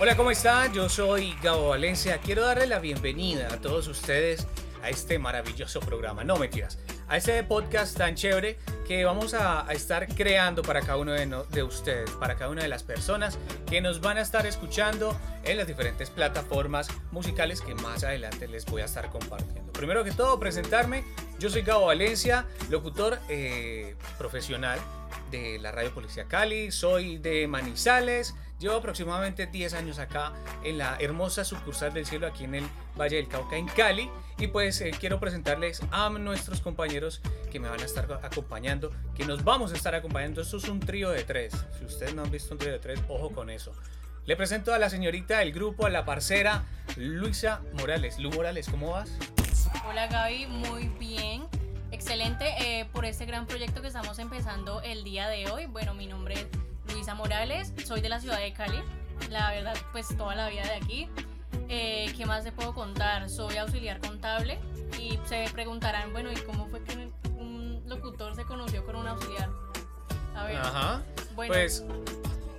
Hola, ¿cómo están? Yo soy Gabo Valencia. Quiero darle la bienvenida a todos ustedes a este maravilloso programa. No mentiras, a este podcast tan chévere que vamos a, estar creando para cada uno de, de, ustedes, para cada una de las personas que nos van a estar escuchando en las diferentes plataformas musicales que más adelante les voy a estar compartiendo. Primero que todo, presentarme. Yo soy Gabo Valencia, locutor eh, profesional de la Radio Policía Cali. Soy de Manizales. Llevo aproximadamente 10 años acá en la hermosa sucursal del cielo aquí en el Valle del Cauca en Cali y pues eh, quiero presentarles a nuestros compañeros que me van a estar acompañando, que nos vamos a estar acompañando. Esto es un trío de tres. Si ustedes no han visto un trío de tres, ojo con eso. Le presento a la señorita del grupo, a la parcera Luisa Morales. Lu Morales, ¿cómo vas? Hola Gaby, muy bien. Excelente eh, por este gran proyecto que estamos empezando el día de hoy. Bueno, mi nombre es Luisa Morales, soy de la ciudad de Cali, la verdad pues toda la vida de aquí. Eh, ¿Qué más te puedo contar? Soy auxiliar contable y se preguntarán, bueno, ¿y cómo fue que un locutor se conoció con un auxiliar? A ver. Ajá. Bueno. Pues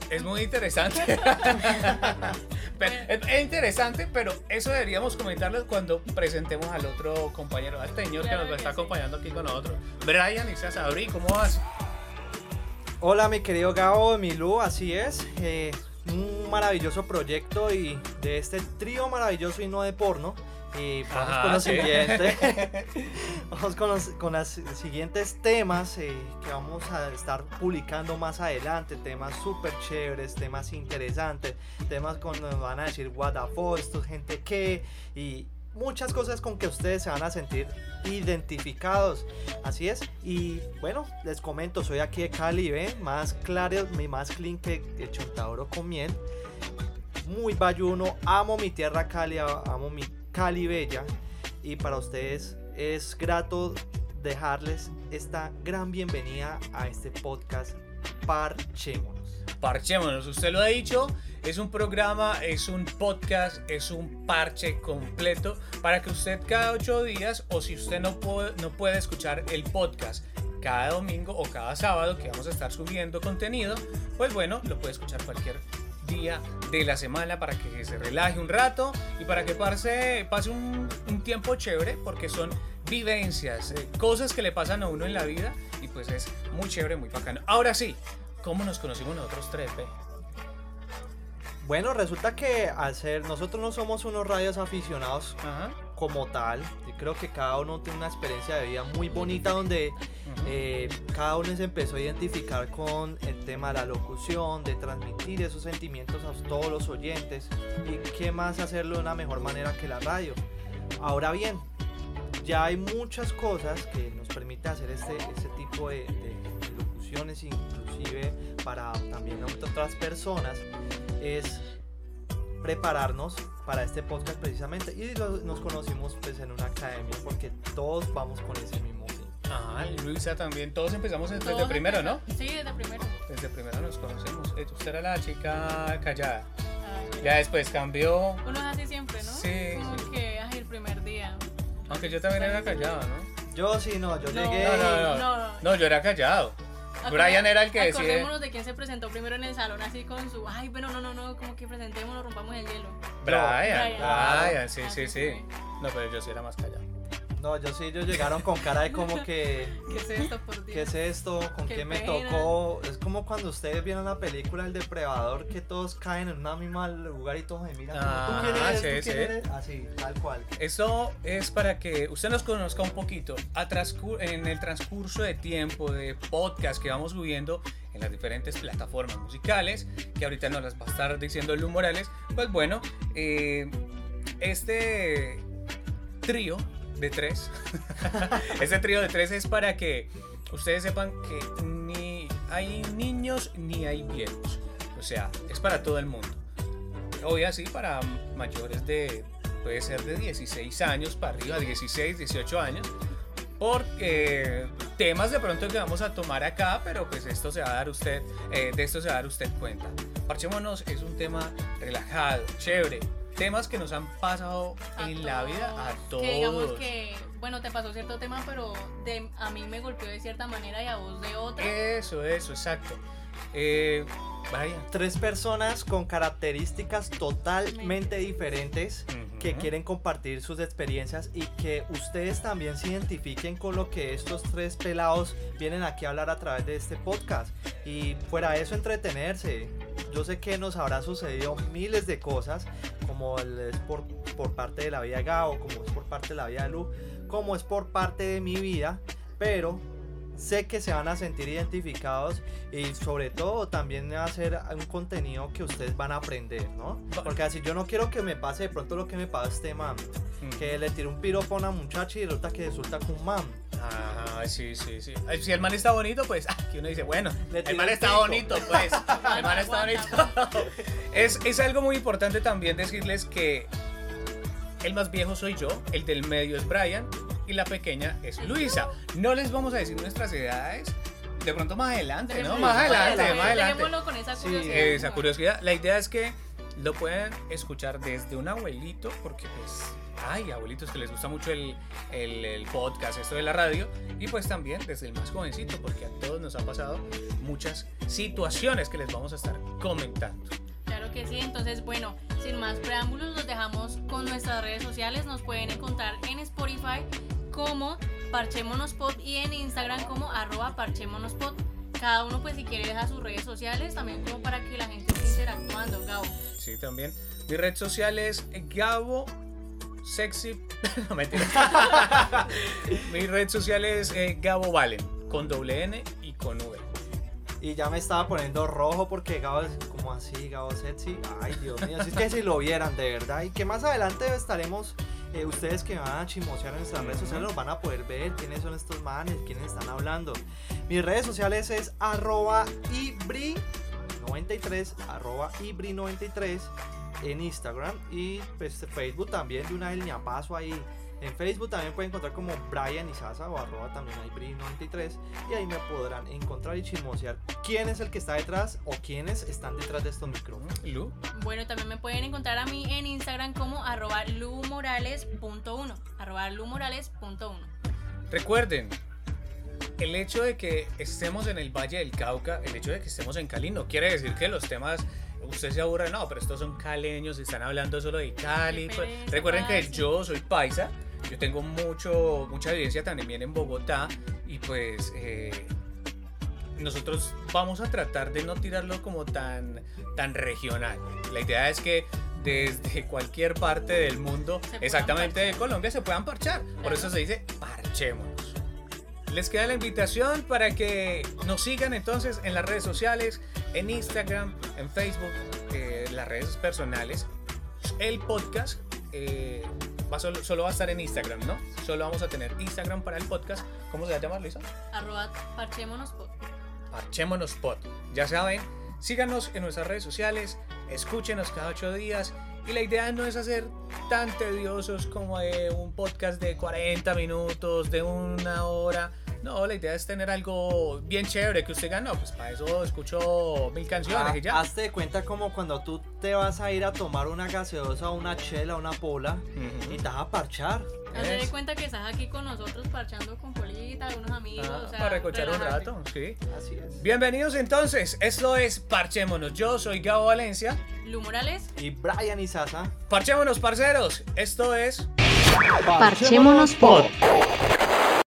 es muy interesante. es interesante, pero eso deberíamos comentarlo cuando presentemos al otro compañero, al señor que nos está acompañando aquí con nosotros. Brian y Sabri, ¿cómo vas? Hola mi querido Gabo, Milú, así es. Eh, un maravilloso proyecto y de este trío maravilloso y no de porno. Y vamos con los siguientes. vamos con los, con los siguientes temas eh, que vamos a estar publicando más adelante. Temas súper chéveres, temas interesantes, temas con nos van a decir what the fuck, esto gente que. Y muchas cosas con que ustedes se van a sentir identificados. Así es. Y bueno, les comento, soy aquí de Cali, ¿ven? Más claro, más clean que el chontadoro con miel. Muy bayuno, amo mi tierra Cali, amo mi Cali bella. Y para ustedes es grato dejarles esta gran bienvenida a este podcast Parchémonos. Parchémonos, usted lo ha dicho es un programa, es un podcast, es un parche completo para que usted cada ocho días o si usted no puede, no puede escuchar el podcast cada domingo o cada sábado que vamos a estar subiendo contenido, pues bueno, lo puede escuchar cualquier día de la semana para que se relaje un rato y para que pase, pase un, tiempo chévere porque son vivencias, eh, cosas que le pasan a uno en la vida y pues es muy chévere, muy bacano. Ahora sí, ¿cómo nos conocimos nosotros tres, ve? Bueno, resulta que al ser, nosotros no somos unos radios aficionados como tal. Yo creo que cada uno tiene una experiencia de vida muy bonita donde eh, cada uno se empezó a identificar con el tema de la locución, de transmitir esos sentimientos a todos los oyentes y qué más hacerlo de una mejor manera que la radio. Ahora bien, ya hay muchas cosas que nos permiten hacer este, este tipo de, de locuciones, inclusive para también otras personas es prepararnos para este podcast precisamente y nos conocimos pues en una academia porque todos vamos con ese mismo fin. Ah, Luisa también, todos empezamos desde primero, ¿no? Sí, desde primero. Desde primero nos conocemos. Eh, usted era la chica callada. ya después cambió. Uno es así siempre, ¿no? Sí. Como que es el primer día. Aunque yo también era callado, ¿no? Yo sí, no, yo llegué. No, no, no, no, yo era callado. Brian era el que decía. Acordémonos de quién se presentó primero en el salón, así con su. Ay, pero no, no, no, como que presentémonos, rompamos el hielo. Brian, Brian, sí, sí, sí. No, pero yo sí era más callado. No, yo sí, ellos llegaron con cara de como que. ¿Qué es esto, por Dios? ¿Qué es esto? ¿Con qué, me tocó? Es como cuando ustedes vieron la película El Depredador, que todos caen en un mismo lugar y todos se miran. Ah, ¿Tú quién eres? Sí, sí. Así, tal cual. Eso es para que usted nos conozca un poquito. en el transcurso de tiempo de podcast que vamos subiendo en las diferentes plataformas musicales, que ahorita nos las va a estar diciendo Lu Morales, pues bueno, eh, este trío de tres. Ese trío de tres es para que ustedes sepan que ni hay niños ni hay viejos. O sea, es para todo el mundo. Hoy así para mayores de, puede ser de 16 años para arriba, 16, 18 años. Porque temas de pronto que vamos a tomar acá, pero pues esto se va a dar usted, eh, de esto se va a dar usted cuenta. Parchémonos es un tema relajado, chévere, temas que nos han pasado en la vida a todos. Que digamos que, bueno, te pasó cierto tema, pero de, a mí me golpeó de cierta manera y a vos de otra. Eso, eso, exacto. Eh, vaya. Tres personas con características totalmente diferentes que quieren compartir sus experiencias y que ustedes también se identifiquen con lo que estos tres pelados vienen aquí a hablar a través de este podcast. Y fuera de eso, entretenerse. Yo sé que nos habrá sucedido miles de cosas, como es por, por parte de la vida de Gao, como es por parte de la vida de Lu, como es por parte de mi vida, pero sé que se van a sentir identificados y sobre todo también va a ser un contenido que ustedes van a aprender, ¿no? Porque así yo no quiero que me pase de pronto lo que me pasó a este man, mm. que le tire un piropo a una muchacha y resulta que resulta con un man. Ah, sí, sí, sí. Si el man está bonito, pues, ah, que uno dice, bueno, el man está bonito, pues, el man está bonito. es, es algo muy importante también decirles que el más viejo soy yo, el del medio es Brian y la pequeña es Luisa. No les vamos a decir nuestras edades. De pronto más adelante, ¿no? Más adelante, más adelante. con esa curiosidad. esa curiosidad. La idea es que lo pueden escuchar desde un abuelito, porque pues hay abuelitos que les gusta mucho el, el, podcast, esto de la radio, y pues también desde el más jovencito, porque a todos nos han pasado muchas situaciones que les vamos a estar comentando. Claro que sí, entonces bueno, sin más preámbulos, los dejamos con nuestras redes sociales, nos pueden encontrar en Spotify como Parchemonospot y en Instagram como arroba Parchemonospot. Cada uno pues si quiere deja sus redes sociales también como para que la gente esté interactuando, Gabo. Sí, también. Mi red social es Gabo Sexy. no mentira. Mi red social es eh, Gabo Valen con doble N y con V. Y ya me estaba poniendo rojo porque Gabo es como así, Gabo Sexy. Ay, Dios mío, así es que si lo vieran de verdad. Y que más adelante estaremos eh, ustedes que van a chismosear en nuestras redes sociales los van a poder ver quiénes son estos manes, quiénes están hablando. Mis redes sociales es arroba ibri93, arroba ibri93 en Instagram y pues Facebook también de una línea paso ahí en Facebook también pueden encontrar como Brian Sasa o arroba también hay 93 y ahí me podrán encontrar y chismosear quién es el que está detrás o quiénes están detrás de estos micrófonos. Lu. Bueno, también me pueden encontrar a mí en Instagram como arroba lumorales.1 arroba lumorales.1 Recuerden, el hecho de que estemos en el Valle del Cauca, el hecho de que estemos en Cali no quiere decir que los temas usted se aburra, no, pero estos son caleños, están hablando solo de Cali. Pues, recuerden que yo soy paisa yo tengo mucho, mucha evidencia también en Bogotá y pues eh, nosotros vamos a tratar de no tirarlo como tan, tan regional. La idea es que desde cualquier parte del mundo, exactamente de Colombia, se puedan parchar. Por eso se dice parchémonos. Les queda la invitación para que nos sigan entonces en las redes sociales, en Instagram, en Facebook, eh, las redes personales, el podcast. Eh, solo, va a estar en Instagram, ¿no? Solo vamos a tener Instagram para el podcast. ¿Cómo se va a llamar, Luisa? Arroba Parchémonospot. Parchémonospot. Ya saben, síganos en nuestras redes sociales, escúchenos cada ocho días. Y la idea no es hacer tan tediosos como un podcast de 40 minutos, de una hora. No, la idea es tener algo bien chévere que usted ganó. Pues para eso escucho mil canciones y ya. Hazte de cuenta como cuando tú te vas a ir a tomar una gaseosa, una chela, una pola y te vas a parchar. Hazte de cuenta que estás aquí con nosotros parchando con Polita, unos amigos. Ah, o sea, para recochar un rato, sí. Así es. Bienvenidos entonces. Esto es Parchémonos. Yo soy Gabo Valencia. Lu Morales. Y Brian Isaza. Parchémonos, parceros. Esto es. Parchémonos por.